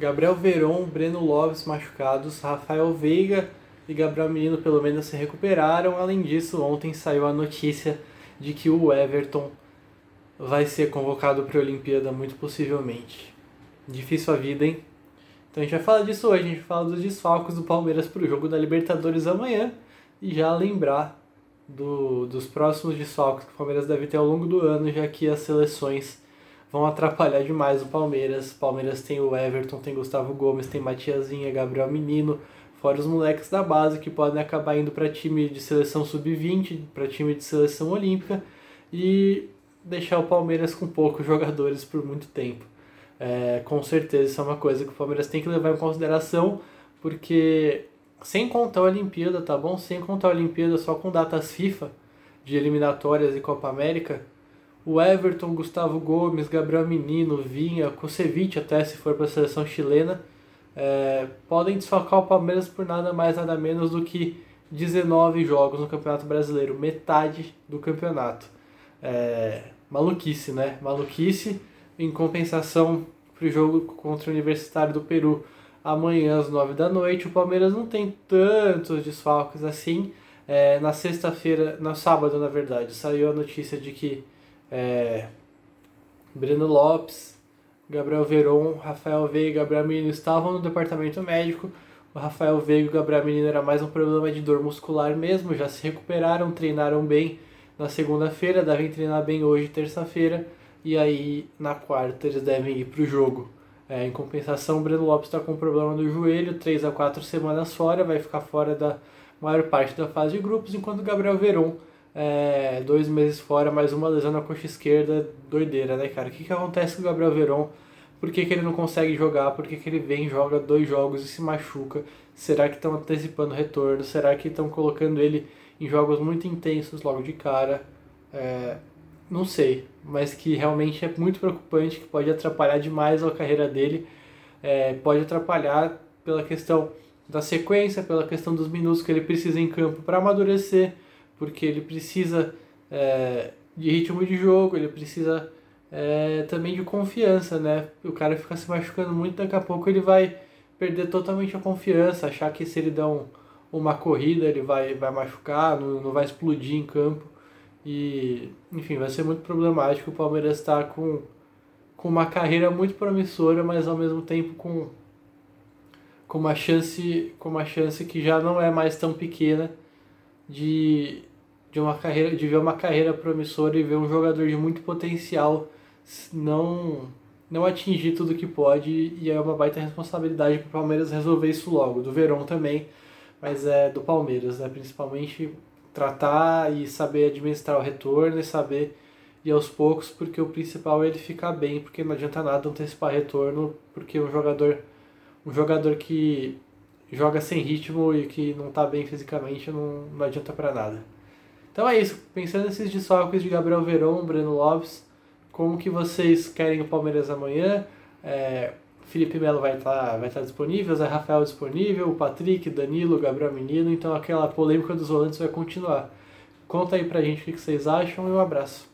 Gabriel Veron, Breno Lopes machucados, Rafael Veiga e Gabriel Menino pelo menos se recuperaram. Além disso, ontem saiu a notícia de que o Everton vai ser convocado para a Olimpíada muito possivelmente. Difícil a vida, hein? Então a gente vai falar disso hoje, a gente vai falar dos desfalques do Palmeiras para o jogo da Libertadores amanhã e já lembrar do, dos próximos desfalques que o Palmeiras deve ter ao longo do ano, já que as seleções vão atrapalhar demais o Palmeiras. Palmeiras tem o Everton, tem Gustavo Gomes, tem Matiazinha, Gabriel Menino, fora os moleques da base que podem acabar indo para time de seleção sub-20, para time de seleção olímpica e deixar o Palmeiras com poucos jogadores por muito tempo. É, com certeza isso é uma coisa que o Palmeiras tem que levar em consideração, porque sem contar a Olimpíada, tá bom? Sem contar a Olimpíada só com datas FIFA de eliminatórias e Copa América, o Everton, Gustavo Gomes, Gabriel Menino, Vinha, Kusevich até se for para a seleção chilena, é, podem desfalcar o Palmeiras por nada mais nada menos do que 19 jogos no Campeonato Brasileiro, metade do campeonato. É, maluquice, né? Maluquice em compensação para o jogo contra o Universitário do Peru amanhã às 9 da noite. O Palmeiras não tem tantos desfalques assim. É, na sexta-feira, no sábado na verdade, saiu a notícia de que é, Breno Lopes, Gabriel Veron, Rafael Veiga e Gabriel Menino estavam no departamento médico. O Rafael Veiga e o Gabriel Menino era mais um problema de dor muscular mesmo, já se recuperaram, treinaram bem na segunda-feira, devem treinar bem hoje, terça-feira e aí na quarta eles devem ir para o jogo. É, em compensação, o Breno Lopes está com problema no joelho, 3 a 4 semanas fora, vai ficar fora da maior parte da fase de grupos, enquanto o Gabriel Veron, é, dois meses fora, mais uma lesão na coxa esquerda, doideira, né, cara? O que, que acontece com o Gabriel Veron? Por que, que ele não consegue jogar? Por que, que ele vem, joga dois jogos e se machuca? Será que estão antecipando o retorno? Será que estão colocando ele em jogos muito intensos logo de cara? É, não sei, mas que realmente é muito preocupante, que pode atrapalhar demais a carreira dele, é, pode atrapalhar pela questão da sequência, pela questão dos minutos que ele precisa em campo para amadurecer, porque ele precisa é, de ritmo de jogo, ele precisa é, também de confiança, né? O cara fica se machucando muito, daqui a pouco ele vai perder totalmente a confiança, achar que se ele der um, uma corrida ele vai, vai machucar, não, não vai explodir em campo. E, enfim, vai ser muito problemático. O Palmeiras está com, com uma carreira muito promissora, mas ao mesmo tempo com, com, uma chance, com uma chance que já não é mais tão pequena de, de, uma carreira, de ver uma carreira promissora e ver um jogador de muito potencial não, não atingir tudo que pode. E é uma baita responsabilidade para o Palmeiras resolver isso logo. Do Verón também, mas é do Palmeiras, né? principalmente tratar e saber administrar o retorno e saber ir aos poucos, porque o principal é ele ficar bem, porque não adianta nada antecipar retorno, porque um jogador um jogador que joga sem ritmo e que não está bem fisicamente não, não adianta para nada. Então é isso, pensando nesses desfalques de Gabriel Verón, Breno Lopes, como que vocês querem o Palmeiras amanhã? É, Felipe Melo vai estar tá, vai tá disponível, Zé Rafael disponível, o Patrick, Danilo, Gabriel Menino, então aquela polêmica dos volantes vai continuar. Conta aí pra gente o que vocês acham e um abraço.